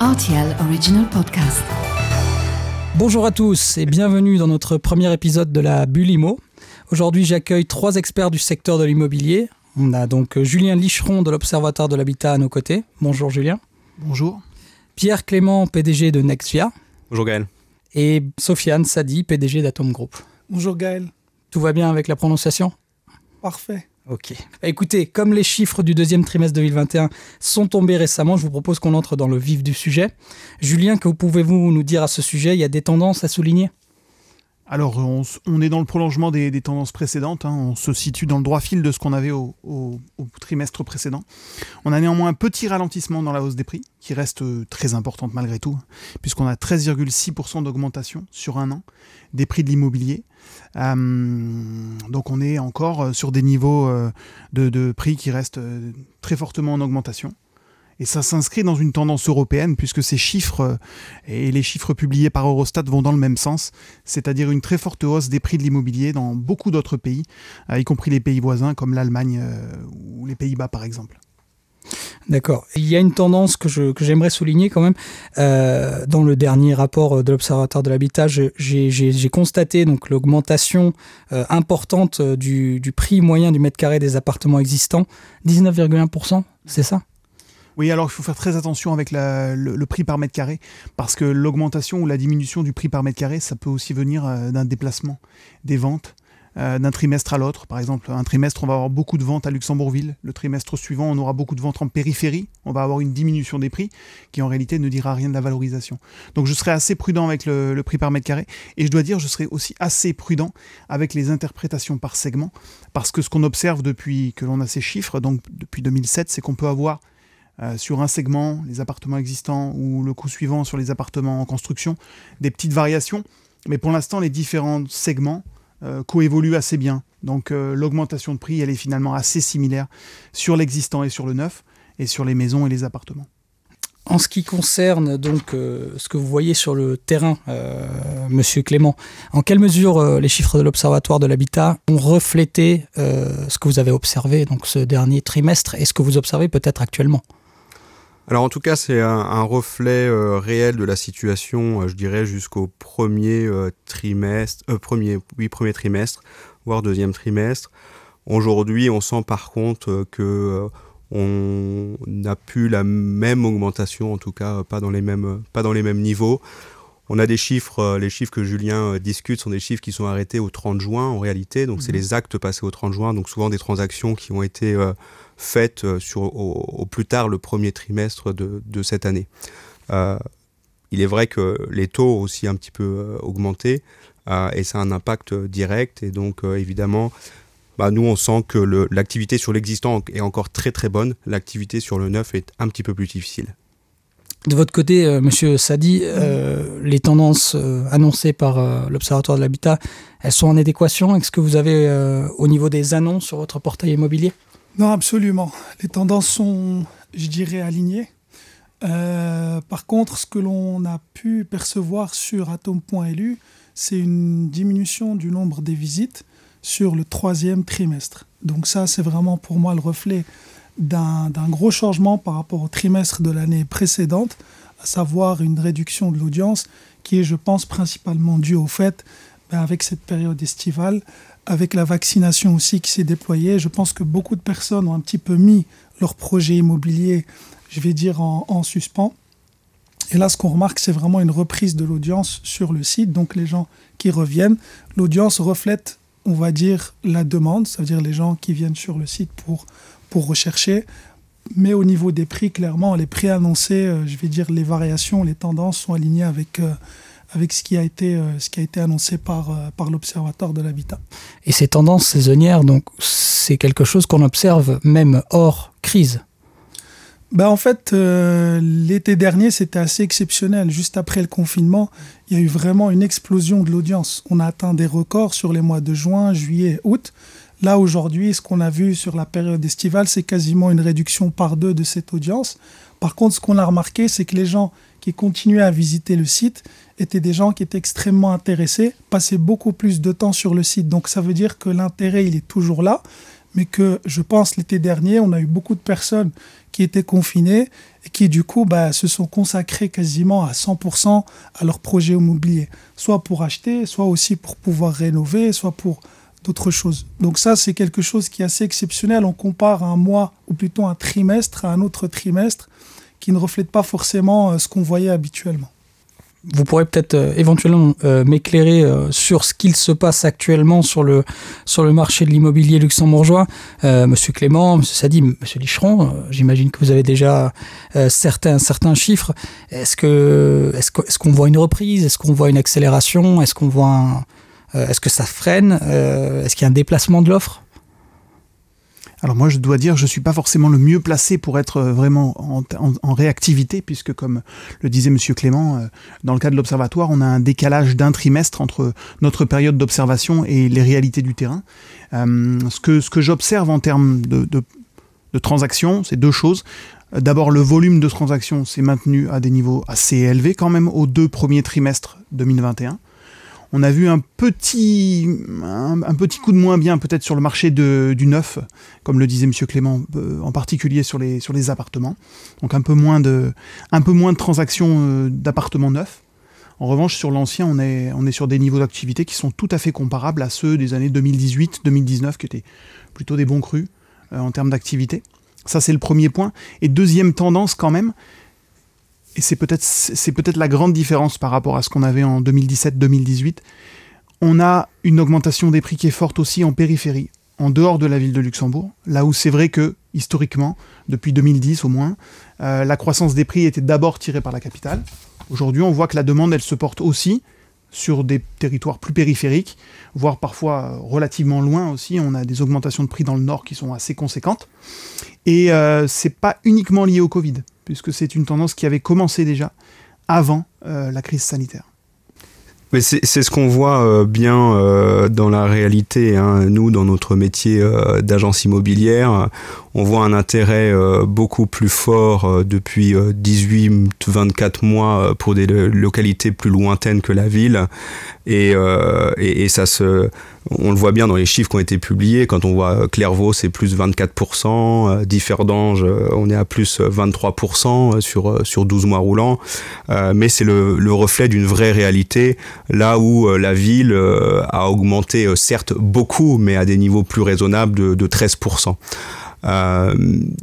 RTL Original Podcast. Bonjour à tous et bienvenue dans notre premier épisode de la Bulle Imo. Aujourd'hui, j'accueille trois experts du secteur de l'immobilier. On a donc Julien Licheron de l'Observatoire de l'Habitat à nos côtés. Bonjour Julien. Bonjour. Pierre Clément, PDG de Nexvia. Bonjour Gaël. Et Sofiane Sadi, PDG d'Atom Group. Bonjour Gaël. Tout va bien avec la prononciation? Parfait. Ok. Écoutez, comme les chiffres du deuxième trimestre 2021 sont tombés récemment, je vous propose qu'on entre dans le vif du sujet. Julien, que pouvez-vous nous dire à ce sujet? Il y a des tendances à souligner? Alors, on, est dans le prolongement des, tendances précédentes. Hein. On se situe dans le droit fil de ce qu'on avait au, trimestre précédent. On a néanmoins un petit ralentissement dans la hausse des prix, qui reste euh, très importante malgré tout, puisqu'on a 13,6% d'augmentation sur un an des prix de l'immobilier. Euh, donc, on est encore euh, sur des niveaux de prix qui restent très fortement en augmentation. Et ça s'inscrit dans une tendance européenne puisque ces chiffres euh, et les chiffres publiés par Eurostat vont dans le même sens, c'est-à-dire une très forte hausse des prix de l'immobilier dans beaucoup d'autres pays, euh, y compris les pays voisins comme l'Allemagne euh, ou les Pays-Bas par exemple. D'accord. Il y a une tendance que, j'aimerais souligner quand même. dans le dernier rapport de l'Observatoire de l'habitat, j'ai constaté donc l'augmentation importante du, prix moyen du mètre carré des appartements existants, 19,1%, c'est ça? Oui, alors il faut faire très attention avec le, prix par mètre carré, parce que l'augmentation ou la diminution du prix par mètre carré, ça peut aussi venir euh, d'un déplacement des ventes. Euh, d'un trimestre à l'autre. Par exemple, un trimestre, on va avoir beaucoup de ventes à Luxembourgville. Le trimestre suivant, on aura beaucoup de ventes en périphérie. On va avoir une diminution des prix qui, en réalité, ne dira rien de la valorisation. Donc, je serai assez prudent avec le, prix par mètre carré. Et je dois dire, je serai aussi assez prudent avec les interprétations par segment. Parce que ce qu'on observe depuis que l'on a ces chiffres, donc depuis 2007, c'est qu'on peut avoir euh, sur un segment, les appartements existants, ou le coût suivant sur les appartements en construction, des petites variations. Mais pour l'instant, les différents segments euh, coévoluent assez bien. Donc euh, l'augmentation de prix, elle est finalement assez similaire sur l'existant et sur le neuf, et sur les maisons et les appartements. En ce qui concerne donc ce que vous voyez sur le terrain, Monsieur Clément, en quelle mesure les chiffres de l'Observatoire de l'habitat ont reflété ce que vous avez observé donc ce dernier trimestre et ce que vous observez peut-être actuellement? Alors en tout cas, c'est un, reflet euh, réel de la situation, euh, je dirais, jusqu'au premier euh, trimestre, premier, oui, premier trimestre, voire deuxième trimestre. Aujourd'hui, on sent par contre que on n'a plus la même augmentation, en tout cas pas dans les mêmes, pas dans les mêmes niveaux. On a des chiffres, les chiffres que Julien discute sont des chiffres qui sont arrêtés au 30 juin en réalité, donc c'est mhm. les actes passés au 30 juin, donc souvent des transactions qui ont été faites euh, sur, au, plus tard le premier trimestre de, cette année. Euh, il est vrai que les taux ont aussi un petit peu euh, augmenté et ça a un impact direct et donc évidemment bah, nous on sent que l'activité sur l'existant est encore très très bonne, l'activité sur le neuf est un petit peu plus difficile. De votre côté, Monsieur Sadi, les tendances annoncées par l'Observatoire de l'habitat, elles sont en adéquation avec ce que vous avez au niveau des annonces sur votre portail immobilier? Non, absolument. Les tendances sont, je dirais, alignées. Euh, par contre, ce que l'on a pu percevoir sur atom.lu, c'est une diminution du nombre des visites sur le troisième trimestre. Donc ça, c'est vraiment pour moi le reflet d'un gros changement par rapport au trimestre de l'année précédente, à savoir une réduction de l'audience qui est, je pense, principalement due au fait, ben, avec cette période estivale, avec la vaccination aussi qui s'est déployée, je pense que beaucoup de personnes ont un petit peu mis leur projet immobilier, je vais dire, en, suspens. Et là, ce qu'on remarque, c'est vraiment une reprise de l'audience sur le site. Donc, les gens qui reviennent, l'audience reflète, on va dire, la demande, c'est-à-dire les gens qui viennent sur le site pour, pour rechercher. Mais au niveau des prix, clairement, les prix annoncés, euh, je vais dire, les variations, les tendances sont alignées avec, euh, avec ce qui a été, euh, ce qui a été annoncé par, euh, par l'Observatoire de l'habitat. Et ces tendances saisonnières, donc, c'est quelque chose qu'on observe même hors crise ben en fait, euh, l'été dernier, c'était assez exceptionnel. Juste après le confinement, il y a eu vraiment une explosion de l'audience. On a atteint des records sur les mois de juin, juillet, août. Là, aujourd'hui, ce qu'on a vu sur la période estivale, c'est quasiment une réduction par deux de cette audience. Par contre, ce qu'on a remarqué, c'est que les gens qui continuaient à visiter le site étaient des gens qui étaient extrêmement intéressés, passaient beaucoup plus de temps sur le site. Donc ça veut dire que l'intérêt, il est toujours là, mais que je pense l'été dernier, on a eu beaucoup de personnes qui étaient confinés et qui du coup bah, se sont consacrés quasiment à 100% à leur projet immobilier, soit pour acheter, soit aussi pour pouvoir rénover, soit pour d'autres choses. Donc ça, c'est quelque chose qui est assez exceptionnel. On compare un mois, ou plutôt un trimestre, à un autre trimestre, qui ne reflète pas forcément euh, ce qu'on voyait habituellement. Vous pourrez peut-être euh, éventuellement euh, m'éclairer sur ce qu'il se passe actuellement sur le, sur le marché de l'immobilier luxembourgeois. Monsieur Clément, Monsieur Sadi, Monsieur Licheron, j'imagine que vous avez déjà certains, certains chiffres. Est-ce est qu'on voit une reprise? Est-ce qu'on voit une accélération? Est-ce qu'on voit euh, est-ce que ça freine? Euh, Est-ce qu'il y a un déplacement de l'offre? Alors moi, je dois dire, je suis pas forcément le mieux placé pour être euh, vraiment en, réactivité, puisque comme le disait Monsieur Clément, dans le cas de l'observatoire, on a un décalage d'un trimestre entre notre période d'observation et les réalités du terrain. ce que, ce que j'observe en termes de, de transactions, c'est deux choses. D'abord, le volume de transactions s'est maintenu à des niveaux assez élevés quand même aux deux premiers trimestres 2021. On a vu un petit, un, petit coup de moins bien peut-être sur le marché du neuf, comme le disait M. Clément, euh, en particulier sur les, sur les appartements. Donc un peu moins de, un peu moins de transactions euh, d'appartements neufs. En revanche, sur l'ancien, on est, on est sur des niveaux d'activité qui sont tout à fait comparables à ceux des années 2018-2019, qui étaient plutôt des bons crus euh, en termes d'activité. Ça, c'est le premier point. Et deuxième tendance quand même, et c'est peut-être c'est peut-être la grande différence par rapport à ce qu'on avait en 2017-2018. On a une augmentation des prix qui est forte aussi en périphérie, en dehors de la ville de Luxembourg, là où c'est vrai que historiquement, depuis 2010 au moins, euh, la croissance des prix était d'abord tirée par la capitale. Aujourd'hui, on voit que la demande, elle se porte aussi sur des territoires plus périphériques, voire parfois relativement loin aussi. On a des augmentations de prix dans le nord qui sont assez conséquentes. Et euh, c'est pas uniquement lié au Covid puisque c'est une tendance qui avait commencé déjà avant euh, la crise sanitaire. Mais c'est ce qu'on voit euh, bien euh, dans la réalité. Hein. Nous, dans notre métier d'agence immobilière, on voit un intérêt beaucoup plus fort depuis 18-24 mois pour des localités plus lointaines que la ville. Et, et, et ça se on le voit bien dans les chiffres qui ont été publiés. Quand on voit Clairvaux, c'est plus 24%. Differdange, on est à plus 23% sur, sur 12 mois roulants. Euh, mais c'est le, le, reflet d'une vraie réalité. Là où euh, la ville euh, a augmenté, certes beaucoup, mais à des niveaux plus raisonnables de, de 13%. Euh,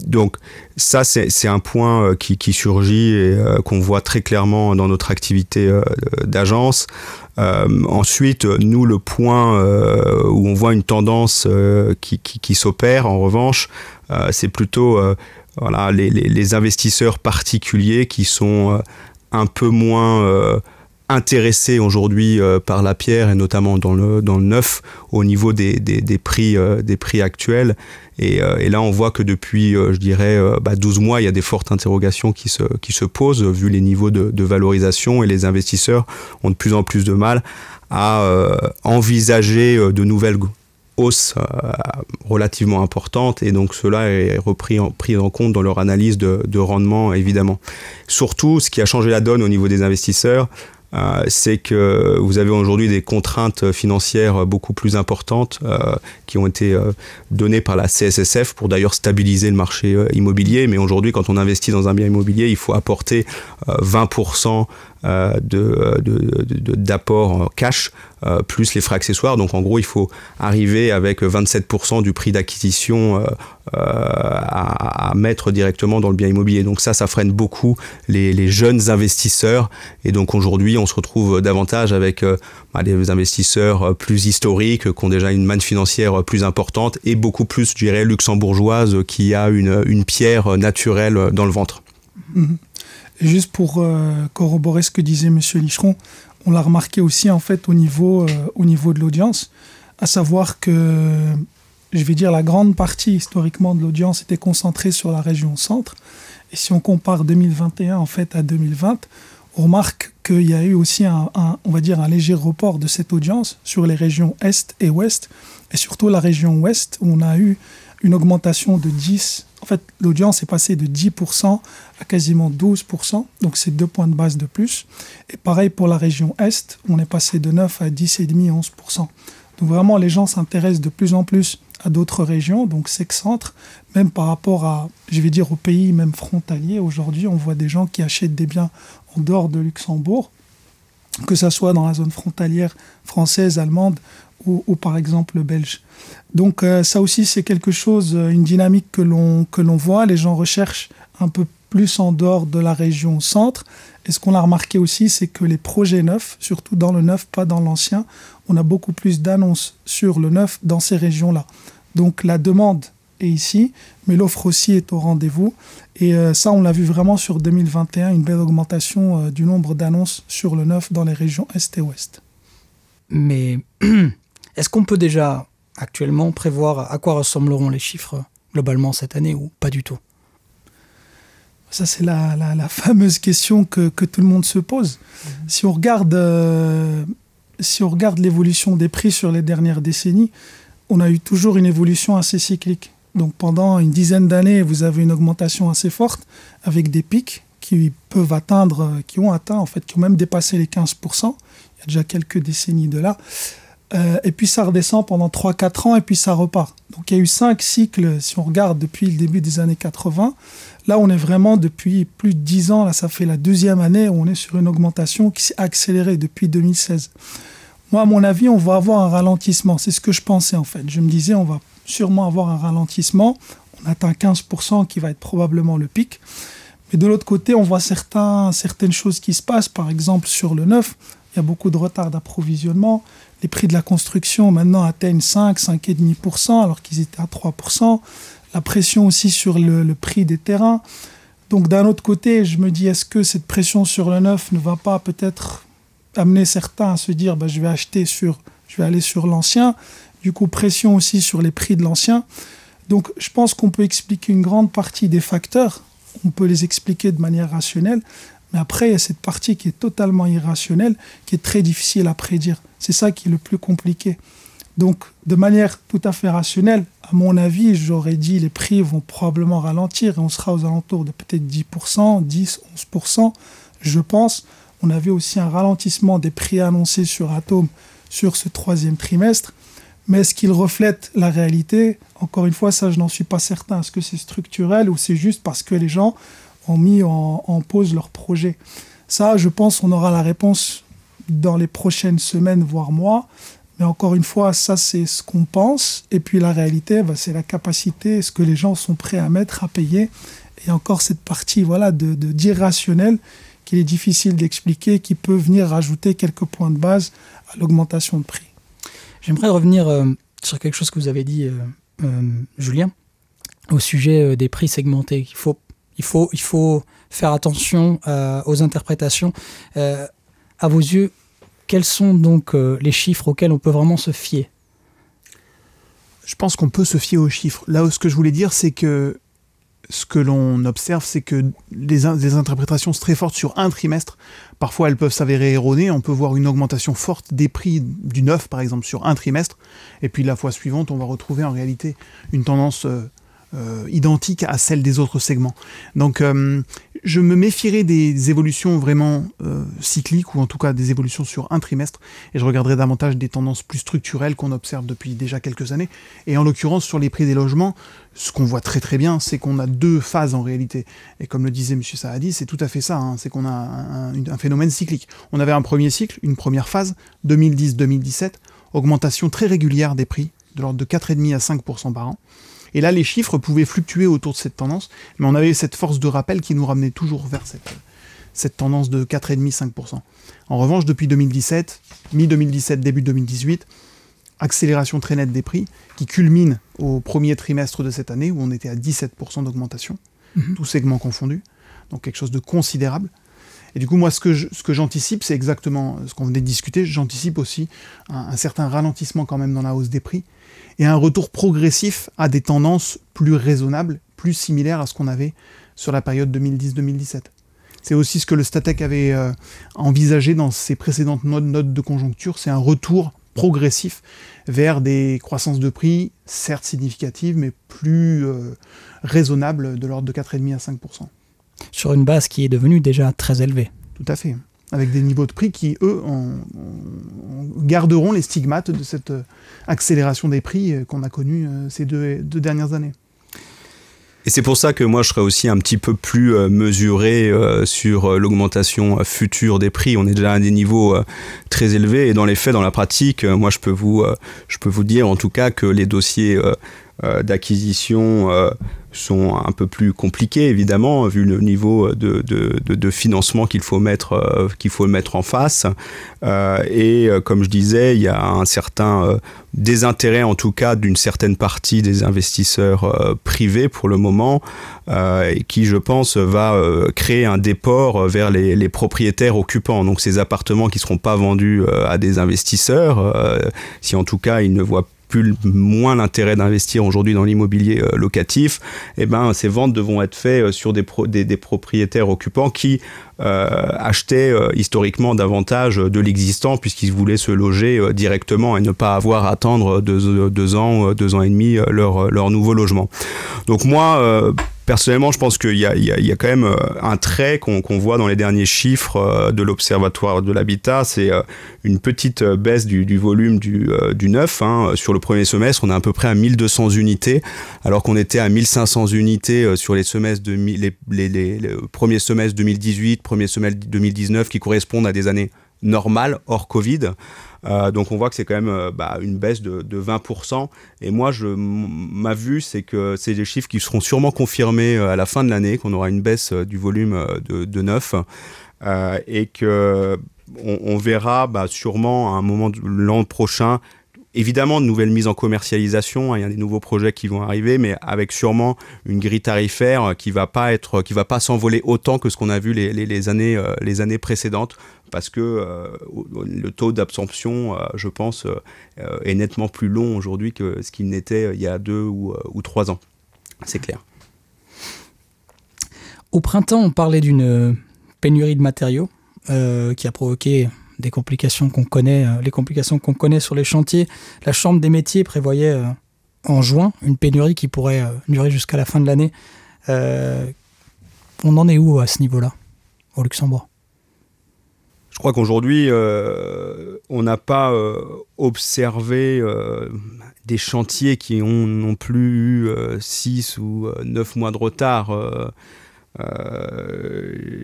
donc ça, c'est un point qui, qui surgit et qu'on voit très clairement dans notre activité d'agence. Euh, ensuite, nous, le point euh, où on voit une tendance euh, qui, s'opère, en revanche, c'est plutôt voilà, les, investisseurs particuliers qui sont un peu moins intéressés aujourd'hui par la pierre et notamment dans le, dans le neuf au niveau des, des, des prix, des prix actuels euh, et, là, on voit que depuis, euh, je dirais, 12 euh, bah, mois, il y a des fortes interrogations qui se, qui se posent, vu les niveaux de, de valorisation, et les investisseurs ont de plus en plus de mal à envisager de nouvelles hausses relativement importantes et donc cela est repris en, pris en compte dans leur analyse de, de rendement évidemment. Surtout ce qui a changé la donne au niveau des investisseurs, euh, c'est que vous avez aujourd'hui des contraintes financières beaucoup plus importantes euh, qui ont été euh, données par la CSSF pour d'ailleurs stabiliser le marché immobilier. Mais aujourd'hui, quand on investit dans un bien immobilier, il faut apporter 20% de, d'apport cash euh, plus les frais accessoires. Donc en gros, il faut arriver avec 27% du prix d'acquisition euh, euh, à, mettre directement dans le bien immobilier. Donc ça, ça freine beaucoup les, jeunes investisseurs. Et donc aujourd'hui, on se retrouve davantage avec bah, des investisseurs plus historiques, qui ont déjà une manne financière plus importante et beaucoup plus, je dirais, luxembourgeoise, qui a une, une pierre naturelle dans le ventre. Juste pour corroborer ce que disait M. Licheron, on l'a remarqué aussi en fait au niveau, euh, au niveau de l'audience, à savoir que, je vais dire, la grande partie historiquement de l'audience était concentrée sur la région centre. Et si on compare 2021 en fait à 2020, on remarque qu'il y a eu aussi un, un léger report de cette audience sur les régions est et ouest, et surtout la région ouest où on a eu une augmentation de 10 en fait, l'audience est passée de 10% à quasiment 12%, donc c'est deux points de base de plus. Et pareil pour la région Est, on est passé de 9 à 10,5, 11%. Donc vraiment, les gens s'intéressent de plus en plus à d'autres régions, donc centre même par rapport à, je vais dire, aux pays même frontaliers. Aujourd'hui, on voit des gens qui achètent des biens en dehors de Luxembourg, que ce soit dans la zone frontalière française, allemande ou, par exemple belge. Donc euh, ça aussi, c'est quelque chose, euh, une dynamique que l'on voit. Les gens recherchent un peu plus en dehors de la région centre. Et ce qu'on a remarqué aussi, c'est que les projets neufs, surtout dans le neuf, pas dans l'ancien, on a beaucoup plus d'annonces sur le neuf dans ces régions-là. Donc la demande est ici, mais l'offre aussi est au rendez-vous. Et euh, ça, on l'a vu vraiment sur 2021, une belle augmentation euh, du nombre d'annonces sur le neuf dans les régions Est et Ouest. Mais est-ce qu'on peut déjà actuellement prévoir à quoi ressembleront les chiffres globalement cette année ou pas du tout? Ça, c'est la, fameuse question que, tout le monde se pose. Mhm. Si on regarde, euh, si on regarde l'évolution des prix sur les dernières décennies, on a eu toujours une évolution assez cyclique. Donc pendant une dizaine d'années, vous avez une augmentation assez forte avec des pics qui peuvent atteindre, qui ont atteint en fait, qui ont même dépassé les 15%. Il y a déjà quelques décennies de là. Euh, et puis ça redescend pendant 3-4 ans et puis ça repart. Donc il y a eu 5 cycles, si on regarde depuis le début des années 80. Là, on est vraiment depuis plus de 10 ans, là ça fait la deuxième année où on est sur une augmentation qui s'est accélérée depuis 2016. Moi, à mon avis, on va avoir un ralentissement. C'est ce que je pensais en fait. Je me disais, on va sûrement avoir un ralentissement. On atteint 15% qui va être probablement le pic. Mais de l'autre côté, on voit certains, certaines choses qui se passent. Par exemple, sur le neuf, il y a beaucoup de retard d'approvisionnement. Les prix de la construction maintenant atteignent 5, 5,5% alors qu'ils étaient à 3%. La pression aussi sur le, prix des terrains. Donc d'un autre côté, je me dis, est-ce que cette pression sur le neuf ne va pas peut-être amener certains à se dire bah, je vais acheter sur, je vais aller sur l'ancien? Du coup, pression aussi sur les prix de l'ancien. Donc, je pense qu'on peut expliquer une grande partie des facteurs. On peut les expliquer de manière rationnelle. Mais après, il y a cette partie qui est totalement irrationnelle, qui est très difficile à prédire. C'est ça qui est le plus compliqué. Donc, de manière tout à fait rationnelle, à mon avis, j'aurais dit les prix vont probablement ralentir et on sera aux alentours de peut-être 10%, 10, 11%, je pense on avait aussi un ralentissement des prix annoncés sur Atom sur ce troisième trimestre. Mais est-ce qu'il reflète la réalité? Encore une fois, ça, je n'en suis pas certain. Est-ce que c'est structurel ou c'est juste parce que les gens ont mis en, pause leur projet? Ça, je pense, on aura la réponse dans les prochaines semaines, voire mois. Mais encore une fois, ça, c'est ce qu'on pense. Et puis la réalité, bah, c'est la capacité, ce que les gens sont prêts à mettre, à payer. Et encore cette partie voilà, de d'irrationnel qu'il est difficile d'expliquer, qui peut venir rajouter quelques points de base à l'augmentation de prix. J'aimerais revenir euh, sur quelque chose que vous avez dit, euh, euh, Julien, au sujet des prix segmentés. Il faut, il faut, il faut faire attention aux interprétations. à vos yeux, quels sont donc les chiffres auxquels on peut vraiment se fier? Je pense qu'on peut se fier aux chiffres. Là, ce que je voulais dire, c'est que ce que l'on observe, c'est que des, interprétations très fortes sur un trimestre, parfois elles peuvent s'avérer erronées. On peut voir une augmentation forte des prix du neuf, par exemple, sur un trimestre, et puis la fois suivante, on va retrouver en réalité une tendance euh, identique à celle des autres segments. Donc euh, je me méfierais des évolutions vraiment euh, cycliques ou en tout cas des évolutions sur un trimestre et je regarderai davantage des tendances plus structurelles qu'on observe depuis déjà quelques années. Et en l'occurrence sur les prix des logements, ce qu'on voit très très bien, c'est qu'on a deux phases en réalité. Et comme le disait M. Saadi, c'est tout à fait ça, hein. c'est qu'on a un, un phénomène cyclique. On avait un premier cycle, une première phase, 2010-2017, augmentation très régulière des prix, de l'ordre de 4,5 à 5% par an. Et là, les chiffres pouvaient fluctuer autour de cette tendance, mais on avait cette force de rappel qui nous ramenait toujours vers cette, cette tendance de 4,5-5%. En revanche, depuis 2017, mi-2017, début 2018, accélération très nette des prix qui culmine au premier trimestre de cette année où on était à 17% d'augmentation, mhm. tous segments confondus, donc quelque chose de considérable. Et du coup, moi, ce que, ce que j'anticipe, c'est exactement ce qu'on venait de discuter. J'anticipe aussi un, certain ralentissement quand même dans la hausse des prix et un retour progressif à des tendances plus raisonnables, plus similaires à ce qu'on avait sur la période 2010-2017. C'est aussi ce que le Statec avait euh, envisagé dans ses précédentes notes, de conjoncture, c'est un retour progressif vers des croissances de prix, certes significatives, mais plus euh, raisonnables, de l'ordre de 4,5 à 5 Sur une base qui est devenue déjà très élevée. Tout à fait. Avec des niveaux de prix qui, eux, garderont les stigmates de cette accélération des prix qu'on a connue ces deux dernières années. Et c'est pour ça que moi je serais aussi un petit peu plus euh, mesuré euh, sur euh, l'augmentation future des prix. On est déjà à des niveaux très élevés et dans les faits, dans la pratique, moi je peux vous, je peux vous dire en tout cas que les dossiers d'acquisition sont un peu plus compliqués évidemment vu le niveau de, de, financement qu'il faut mettre qu'il faut mettre en face et comme je disais il y a un certain désintérêt en tout cas d'une certaine partie des investisseurs euh, privés pour le moment, euh, qui je pense va euh, créer un déport vers les, propriétaires occupants. Donc ces appartements qui ne seront pas vendus à des investisseurs, si en tout cas ils ne voient plus moins l'intérêt d'investir aujourd'hui dans l'immobilier euh, locatif, eh ben, ces ventes devront être faites euh, sur des, propriétaires occupants qui achetaient historiquement davantage de l'existant puisqu'ils voulaient se loger directement et ne pas avoir à attendre deux, ans, deux ans et demi leur, leur nouveau logement. Donc moi, personnellement, je pense qu'il y, y, y a, quand même un trait qu'on voit dans les derniers chiffres de l'Observatoire de l'habitat, c'est une petite baisse du, volume du, du neuf. Hein, sur le premier semestre, on est à peu près à 1200 unités, alors qu'on était à 1500 unités euh, sur les semestres de les, les, premiers semestres 2018, premier semestre 2019, qui correspondent à des années normales, hors Covid. Euh, donc on voit que c'est quand même euh, bah, une baisse de, 20%. Et moi, je, ma vue, c'est que c'est des chiffres qui seront sûrement confirmés à la fin de l'année, qu'on aura une baisse du volume de, de neuf. et que on, verra bah, sûrement à un moment l'an prochain évidemment de nouvelles mises en commercialisation, hein, il y a des nouveaux projets qui vont arriver, mais avec sûrement une grille tarifaire qui va qui va pas s'envoler autant que ce qu'on a vu les, années, euh, années précédentes, parce que euh, le taux d'absorption, euh, je pense, est nettement plus long aujourd'hui que ce qu'il n'était il y a deux ou trois ans. C'est clair. Au printemps, on parlait d'une pénurie de matériaux qui a provoqué des complications qu'on connaît, euh, les complications qu'on connaît sur les chantiers. La Chambre des métiers prévoyait euh, en juin une pénurie qui pourrait euh, durer jusqu'à la fin de l'année. on en est où à ce niveau-là, au Luxembourg? Je crois qu'aujourd'hui, on n'a pas observé des chantiers qui ont non plus eu 6 ou 9 mois de retard.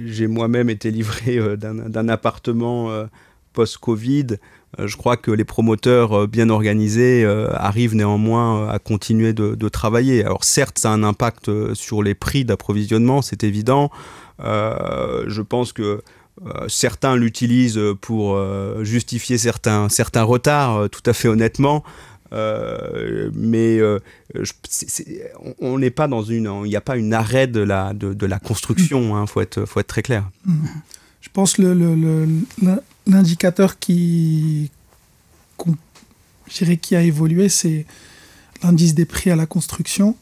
J'ai moi-même été livré d'un appartement post-Covid, euh, je crois que les promoteurs euh, bien organisés euh, arrivent néanmoins à continuer de, travailler. Alors certes, ça a un impact sur les prix d'approvisionnement, c'est évident. je pense que certains l'utilisent pour justifier certains, certains retards, tout à fait honnêtement. Mais on n'est pas dans une, il n'y a pas une arrêt de la, de, la construction. Il hein, faut, être, faut être très clair. Je pense que le, le, l'indicateur qui, qui a évolué, c'est l'indice des prix à la construction.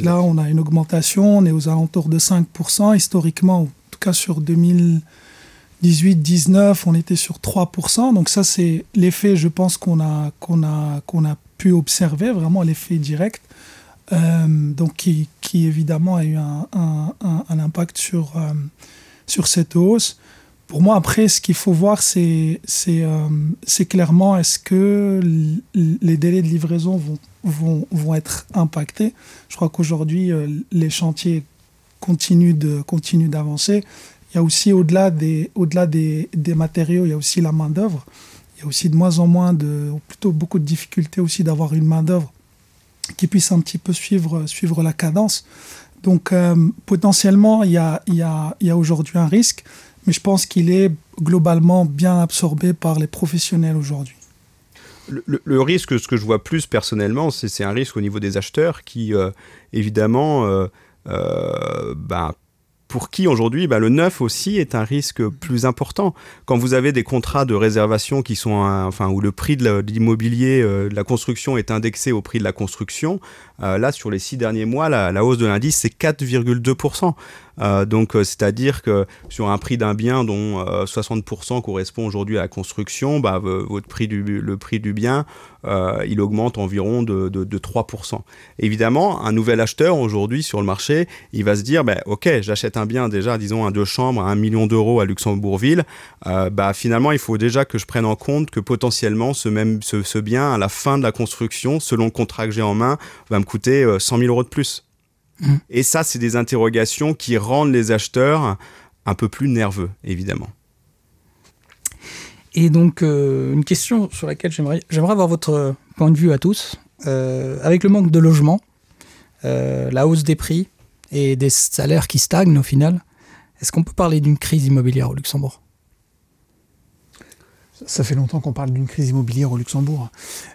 là, on a une augmentation, on est aux alentours de 5%. Historiquement, en tout cas sur 2018-19, on était sur 3%. Donc ça, c'est l'effet, je pense, qu'on a, qu'on a, qu'on a pu observer, vraiment l'effet direct. Euh, donc qui, qui, évidemment a eu un, un, impact sur, euh, sur cette hausse. Pour moi, après, ce qu'il faut voir, c'est euh, clairement est-ce que les délais de livraison vont, vont, vont être impactés. Je crois qu'aujourd'hui, euh, les chantiers continuent d'avancer. Il y a aussi, au-delà des, au des, des, matériaux, il y a aussi la main-d'œuvre. Il y a aussi de moins en moins, de, ou plutôt beaucoup de difficultés aussi d'avoir une main-d'œuvre qui puisse un petit peu suivre, la cadence. Donc, euh, potentiellement, il y a, aujourd'hui un risque mais je pense qu'il est globalement bien absorbé par les professionnels aujourd'hui. Le, risque, ce que je vois plus personnellement, c'est un risque au niveau des acheteurs qui, euh, évidemment, euh, euh, bah, pour qui aujourd'hui bah, le neuf aussi est un risque plus important. Quand vous avez des contrats de réservation qui sont, enfin, où le prix de l'immobilier, de, la construction est indexé au prix de la construction, là sur les six derniers mois, la, hausse de l'indice c'est 4,2%. Euh, donc, euh, c'est-à-dire que sur un prix d'un bien dont 60% correspond aujourd'hui à la construction, bah, votre prix du, le prix du bien, il augmente environ de, de, 3%. Évidemment, un nouvel acheteur aujourd'hui sur le marché, il va se dire, bah, ok, j'achète un bien déjà, disons, un deux chambres à 1 million d'euros à Luxembourgville, bah, finalement, il faut déjà que je prenne en compte que potentiellement, ce, même, ce bien, à la fin de la construction, selon le contrat que j'ai en main, va me coûter 100 000 euros de plus. Mm. Et ça, c'est des interrogations qui rendent les acheteurs un peu plus nerveux, évidemment. Et donc, euh, une question sur laquelle j'aimerais, avoir votre point de vue à tous. Euh, avec le manque de logement, euh, la hausse des prix et des salaires qui stagnent au final, est-ce qu'on peut parler d'une crise immobilière au Luxembourg? Ça fait longtemps qu'on parle d'une crise immobilière au Luxembourg.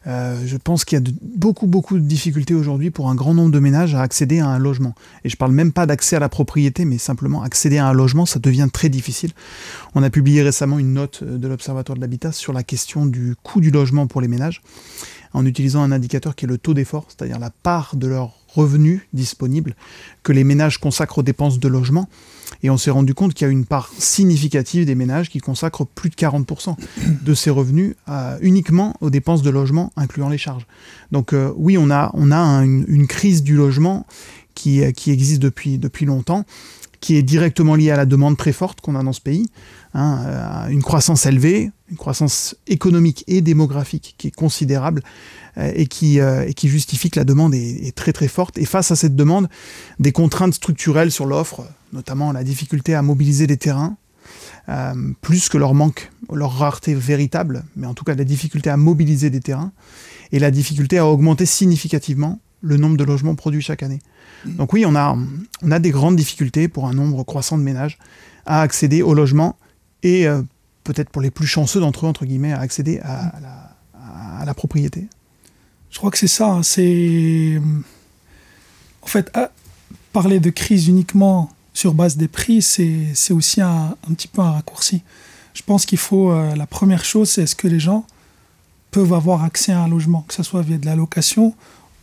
Euh, je pense qu'il y a beaucoup, beaucoup de difficultés aujourd'hui pour un grand nombre de ménages à accéder à un logement. Et je ne parle même pas d'accès à la propriété, mais simplement accéder à un logement, ça devient très difficile. On a publié récemment une note de l'Observatoire de l'habitat sur la question du coût du logement pour les ménages, en utilisant un indicateur qui est le taux d'effort, c'est-à-dire la part de leurs revenus disponibles que les ménages consacrent aux dépenses de logement. Et on s'est rendu compte qu'il y a une part significative des ménages qui consacrent plus de 40% de ces revenus euh, uniquement aux dépenses de logement, incluant les charges. Donc euh, oui, on a, a une, crise du logement qui, euh, qui existe depuis, depuis longtemps, qui est directement liée à la demande très forte qu'on a dans ce pays. Hein, une croissance élevée, une croissance économique et démographique qui est considérable et, qui, et qui justifie que la demande est, très très forte. Et face à cette demande, des contraintes structurelles sur l'offre, notamment la difficulté à mobiliser des terrains, euh, plus que leur manque, leur rareté véritable, mais en tout cas la difficulté à mobiliser des terrains, et la difficulté à augmenter significativement le nombre de logements produits chaque année. Donc oui, on a, on a des grandes difficultés pour un nombre croissant de ménages à accéder au logement et euh, peut-être pour les plus chanceux d'entre eux, entre guillemets, à accéder à, la, la, propriété. Je crois que c'est ça. Hein, c'est en fait parler de crise uniquement sur base des prix, c'est aussi un, petit peu un raccourci. Je pense qu'il faut, euh, la première chose, c'est est-ce que les gens peuvent avoir accès à un logement, que ce soit via de la location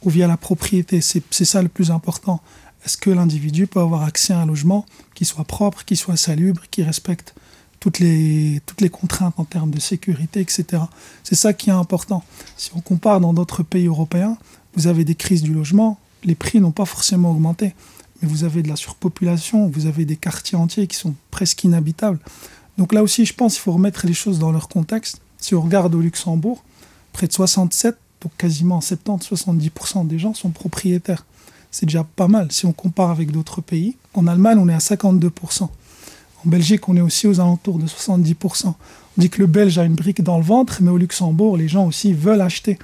ou via la propriété. C'est ça le plus important. Est-ce que l'individu peut avoir accès à un logement qui soit propre, qui soit salubre, qui respecte toutes les, toutes les contraintes en termes de sécurité, etc. C'est ça qui est important. Si on compare dans d'autres pays européens, vous avez des crises du logement, les prix n'ont pas forcément augmenté mais vous avez de la surpopulation, vous avez des quartiers entiers qui sont presque inhabitables. Donc là aussi, je pense qu'il faut remettre les choses dans leur contexte. Si on regarde au Luxembourg, près de 67, donc quasiment 70-70% des gens sont propriétaires. C'est déjà pas mal si on compare avec d'autres pays. En Allemagne, on est à 52%. En Belgique, on est aussi aux alentours de 70%. On dit que le Belge a une brique dans le ventre, mais au Luxembourg, les gens aussi veulent acheter.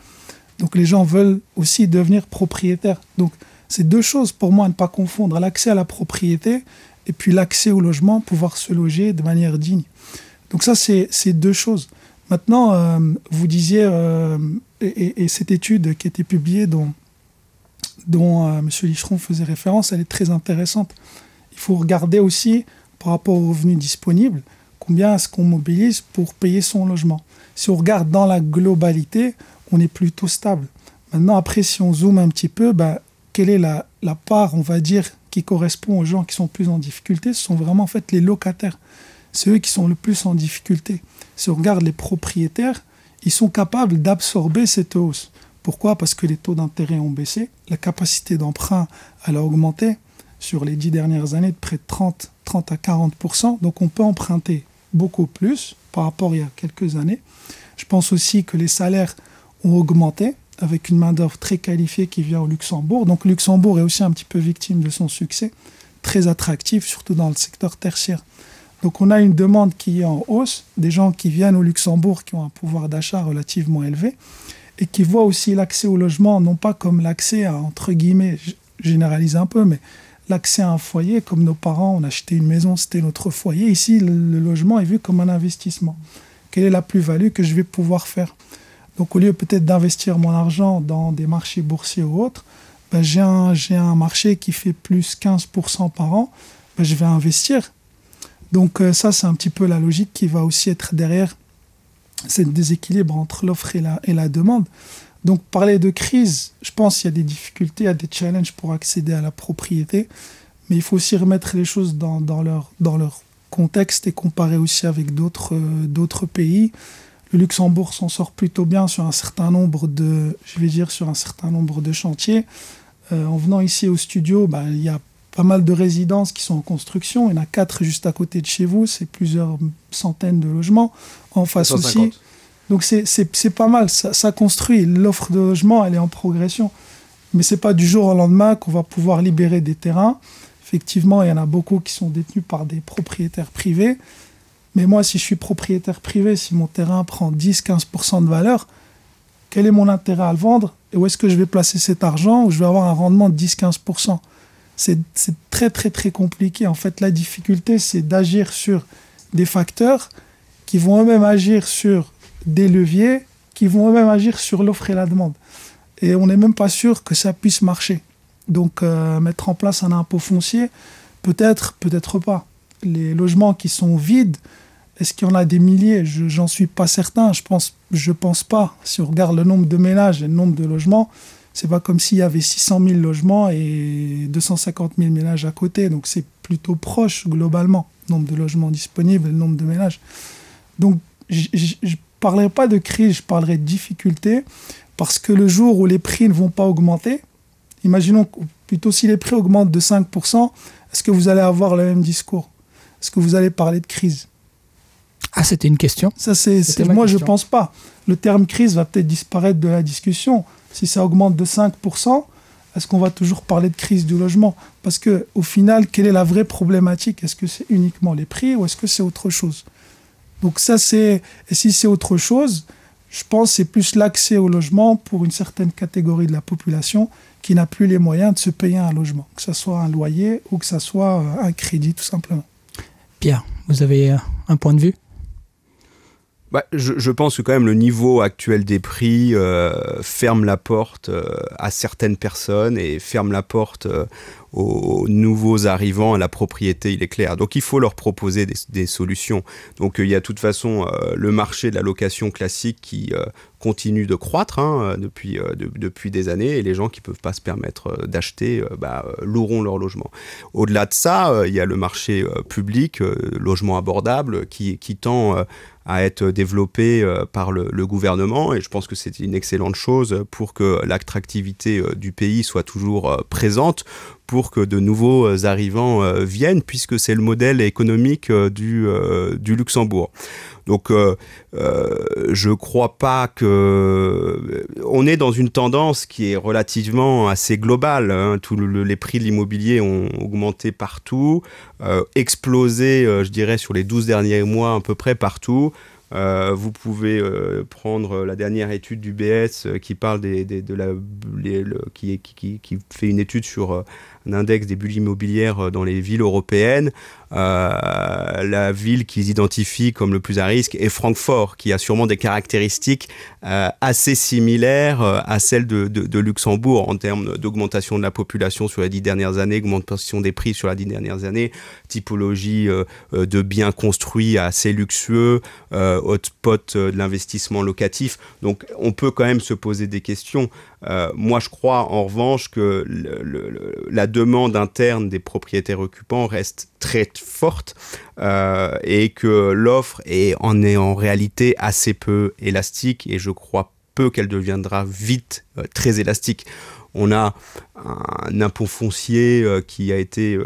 Donc les gens veulent aussi devenir propriétaires. Donc c'est deux choses pour moi à ne pas confondre, l'accès à la propriété et puis l'accès au logement, pouvoir se loger de manière digne. Donc ça, c'est deux choses. Maintenant, euh, vous disiez, euh, et, cette étude qui a été publiée dont, euh, M. Licheron faisait référence, elle est très intéressante. Il faut regarder aussi, par rapport aux revenus disponibles, combien est-ce qu'on mobilise pour payer son logement? Si on regarde dans la globalité, on est plutôt stable. Maintenant, après, si on zoome un petit peu, bah, quelle est la, part, on va dire, qui correspond aux gens qui sont plus en difficulté, ce sont vraiment en fait les locataires. C'est eux qui sont le plus en difficulté. Si on regarde les propriétaires, ils sont capables d'absorber cette hausse. Pourquoi? Parce que les taux d'intérêt ont baissé, la capacité d'emprunt a augmenté sur les dix dernières années de près de 30, 30 à 40 donc on peut emprunter beaucoup plus par rapport à il y a quelques années. Je pense aussi que les salaires ont augmenté, avec une main-d'œuvre très qualifiée qui vient au Luxembourg. Donc Luxembourg est aussi un petit peu victime de son succès, très attractif, surtout dans le secteur tertiaire. Donc on a une demande qui est en hausse, des gens qui viennent au Luxembourg qui ont un pouvoir d'achat relativement élevé et qui voient aussi l'accès au logement non pas comme l'accès à, entre guillemets, je généralise un peu, mais l'accès à un foyer, comme nos parents, on acheté une maison, c'était notre foyer. Ici, le logement est vu comme un investissement. Quelle est la plus-value que je vais pouvoir faire? Donc au lieu peut-être d'investir mon argent dans des marchés boursiers ou autres, ben, j'ai un, un, marché qui fait plus 15% par an, ben, je vais investir. Donc euh, ça, c'est un petit peu la logique qui va aussi être derrière ce déséquilibre entre l'offre et la, et la demande. Donc parler de crise, je pense qu'il y a des difficultés, il y a des challenges pour accéder à la propriété, Mais il faut aussi remettre les choses dans, leur, contexte et comparer aussi avec d'autres euh, d'autres pays. Le Luxembourg s'en sort plutôt bien sur un certain nombre de, je vais dire, sur un certain nombre de chantiers. Euh, en venant ici au studio, bah, il y a pas mal de résidences qui sont en construction. Il y en a quatre juste à côté de chez vous. C'est plusieurs centaines de logements. En face aussi. Donc c'est pas mal. Ça, ça construit. L'offre de logement, elle est en progression. Mais c'est pas du jour au lendemain qu'on va pouvoir libérer des terrains. Effectivement, il y en a beaucoup qui sont détenus par des propriétaires privés. Mais moi, si je suis propriétaire privé, si mon terrain prend 10-15% de valeur, quel est mon intérêt à le vendre? Et où est-ce que je vais placer cet argent où je vais avoir un rendement de 10-15% C'est très, très, très compliqué. En fait, la difficulté, c'est d'agir sur des facteurs qui vont eux-mêmes agir sur des leviers, qui vont eux-mêmes agir sur l'offre et la demande. Et on n'est même pas sûr que ça puisse marcher. Donc, euh, mettre en place un impôt foncier, peut-être, peut-être pas. Les logements qui sont vides, est-ce qu'il y en a des milliers? Je n'en suis pas certain. Je pense, je pense pas. Si on regarde le nombre de ménages et le nombre de logements, c'est pas comme s'il y avait 600 000 logements et 250 000 ménages à côté. Donc c'est plutôt proche globalement, nombre de logements disponibles le nombre de ménages. Donc parlerai pas de crise, je parlerai de difficulté parce que le jour où les prix ne vont pas augmenter, imaginons plutôt si les prix augmentent de 5%, est-ce que vous allez avoir le même discours? Est-ce que vous allez parler de crise? Ah, c'était une question. Ça, c'est, moi, je pense pas. Le terme crise va peut-être disparaître de la discussion. Si ça augmente de 5%, est-ce qu'on va toujours parler de crise du logement? Parce que au final, quelle est la vraie problématique? Est-ce que c'est uniquement les prix ou est-ce que c'est autre chose? Donc ça, c'est... Et si c'est autre chose, je pense que c'est plus l'accès au logement pour une certaine catégorie de la population qui n'a plus les moyens de se payer un logement, que ce soit un loyer ou que ce soit euh, un crédit, tout simplement. Pierre, vous avez euh, un point de vue? Bah, je, pense que quand même le niveau actuel des prix euh, ferme la porte euh, à certaines personnes et ferme la porte euh, aux nouveaux arrivants à la propriété, il est clair. Donc il faut leur proposer des, solutions. Donc il y a de toute façon le marché de la location classique qui continue de croître hein, depuis, depuis des années et les gens qui ne peuvent pas se permettre d'acheter bah, loueront leur logement. Au-delà de ça, il y a le marché public, logement abordable, qui, tend à être développé euh, par le, gouvernement et je pense que c'est une excellente chose pour que l'attractivité euh, du pays soit toujours euh, présente pour que de nouveaux arrivants viennent puisque c'est le modèle économique du, du Luxembourg. Donc, euh, euh, je crois pas que on est dans une tendance qui est relativement assez globale. Hein. Tous les prix de l'immobilier ont augmenté partout, euh, explosé, je dirais, sur les 12 derniers mois à peu près partout. vous pouvez prendre la dernière étude du BS qui parle des, de la, qui, qui, qui, fait une étude sur un index des bulles immobilières dans les villes européennes. Euh, la ville qu'ils identifient comme le plus à risque est Francfort, qui a sûrement des caractéristiques euh, assez similaires euh, à celles de, Luxembourg en termes d'augmentation de la population sur les dix dernières années, augmentation des prix sur les dix dernières années, typologie de biens construits assez luxueux, hotspot de l'investissement locatif. Donc on peut quand même se poser des questions. moi je crois en revanche que la demande interne des propriétaires occupants reste très forte euh, et que l'offre est en, est en réalité assez peu élastique et je crois peu qu'elle deviendra vite euh, très élastique. On a un impôt foncier euh, qui a été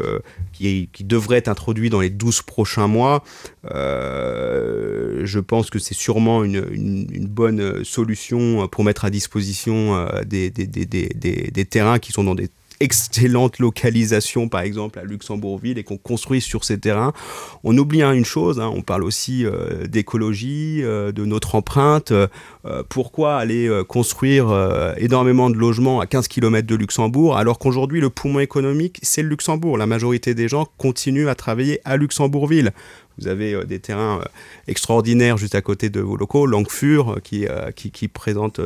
qui, devrait être introduit dans les 12 prochains mois. je pense que c'est sûrement une, une, bonne solution pour mettre à disposition des, des, des, des, terrains qui sont dans des excellente localisation, par exemple, à Luxembourgville, et qu'on construit sur ces terrains. On oublie hein, une chose, hein, on parle aussi euh, d'écologie, euh, de notre empreinte. Euh, pourquoi aller construire énormément de logements à 15 km de Luxembourg, alors qu'aujourd'hui, le poumon économique, c'est Luxembourg. La majorité des gens continuent à travailler à Luxembourgville vous avez des terrains extraordinaires juste à côté de vos locaux, Langfur qui, qui, qui présente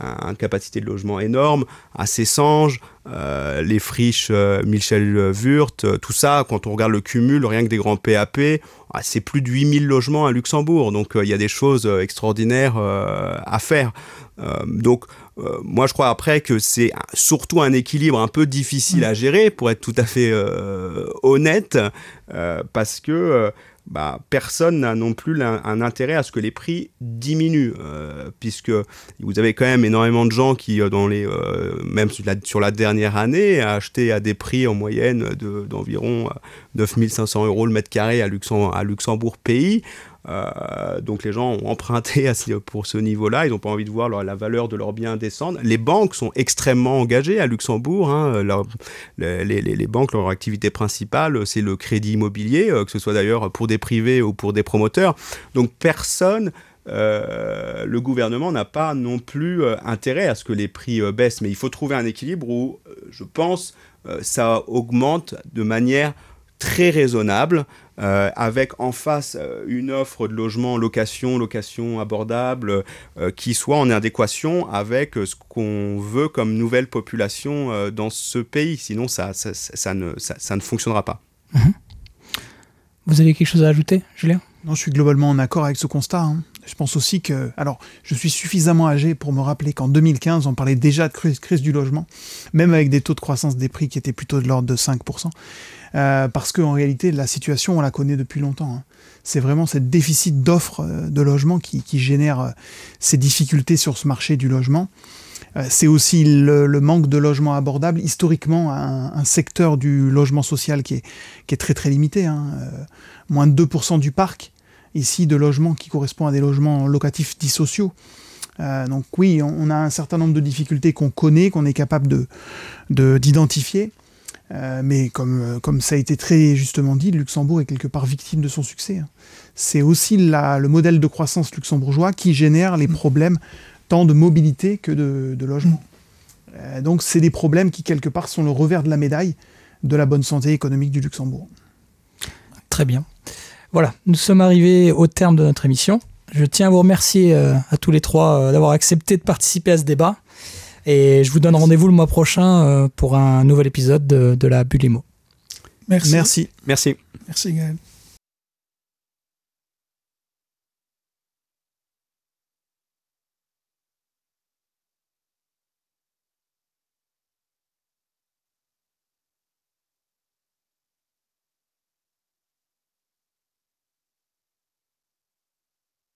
une capacité de logement énorme, à Cessanges, les friches Michel Wurt, tout ça, quand on regarde le cumul, rien que des grands PAP, ah, c'est plus de 8000 logements à Luxembourg, donc il y a des choses extraordinaires à faire. donc euh, moi, je crois après que c'est surtout un équilibre un peu difficile mm. à gérer, pour être tout à fait euh, honnête, euh, parce que bah, personne n'a non plus un, intérêt à ce que les prix diminuent, puisque vous avez quand même énormément de gens qui, dans les, même sur la, dernière année, ont acheté à des prix en moyenne d'environ 9500 euros le mètre carré à, Luxembourg, à Luxembourg pays. Euh, donc les gens ont emprunté pour ce niveau-là, ils n'ont pas envie de voir la valeur de leurs biens descendre. Les banques sont extrêmement engagées à Luxembourg. Hein. les, banques, leur activité principale, c'est le crédit immobilier, euh, que ce soit d'ailleurs pour des privés ou pour des promoteurs. Donc personne euh, le gouvernement n'a pas non plus intérêt à ce que les prix baissent, mais il faut trouver un équilibre où, je pense, ça augmente de manière très raisonnable, euh, avec en face euh, une offre de logement location, location abordable, euh, qui soit en adéquation avec ce qu'on veut comme nouvelle population dans ce pays. Sinon, ça, ça, ne, ça, ne fonctionnera pas. Mhm. Vous avez quelque chose à ajouter, Julien? Non, je suis globalement en accord avec ce constat. Hein. Je pense aussi que, alors, je suis suffisamment âgé pour me rappeler qu'en 2015, on parlait déjà de crise, crise, du logement, même avec des taux de croissance des prix qui étaient plutôt de l'ordre de 5%. Euh, parce qu'en réalité, la situation, on la connaît depuis longtemps. Hein. C'est vraiment ce déficit d'offres euh, de logement qui, génère euh, ces difficultés sur ce marché du logement. C'est aussi le, manque de logements abordables. Historiquement, un, secteur du logement social qui est, très très limité. Hein. moins de 2% du parc, ici, de logements qui correspondent à des logements locatifs dits sociaux. donc oui, on, a un certain nombre de difficultés qu'on connaît, qu'on est capable de d'identifier. Euh, mais comme, euh, comme ça a été très justement dit, Luxembourg est quelque part victime de son succès. Hein. C'est aussi le modèle de croissance luxembourgeois qui génère les mm. problèmes tant de mobilité que de, logement. Euh, donc c'est des problèmes qui quelque part sont le revers de la médaille de la bonne santé économique du Luxembourg. Très bien. Voilà, nous sommes arrivés au terme de notre émission. Je tiens à vous remercier à tous les trois d'avoir accepté de participer à ce débat. Et je vous donne rendez-vous le mois prochain euh, pour un nouvel épisode de, de la Bulimo. Merci. Merci. Merci Gaël.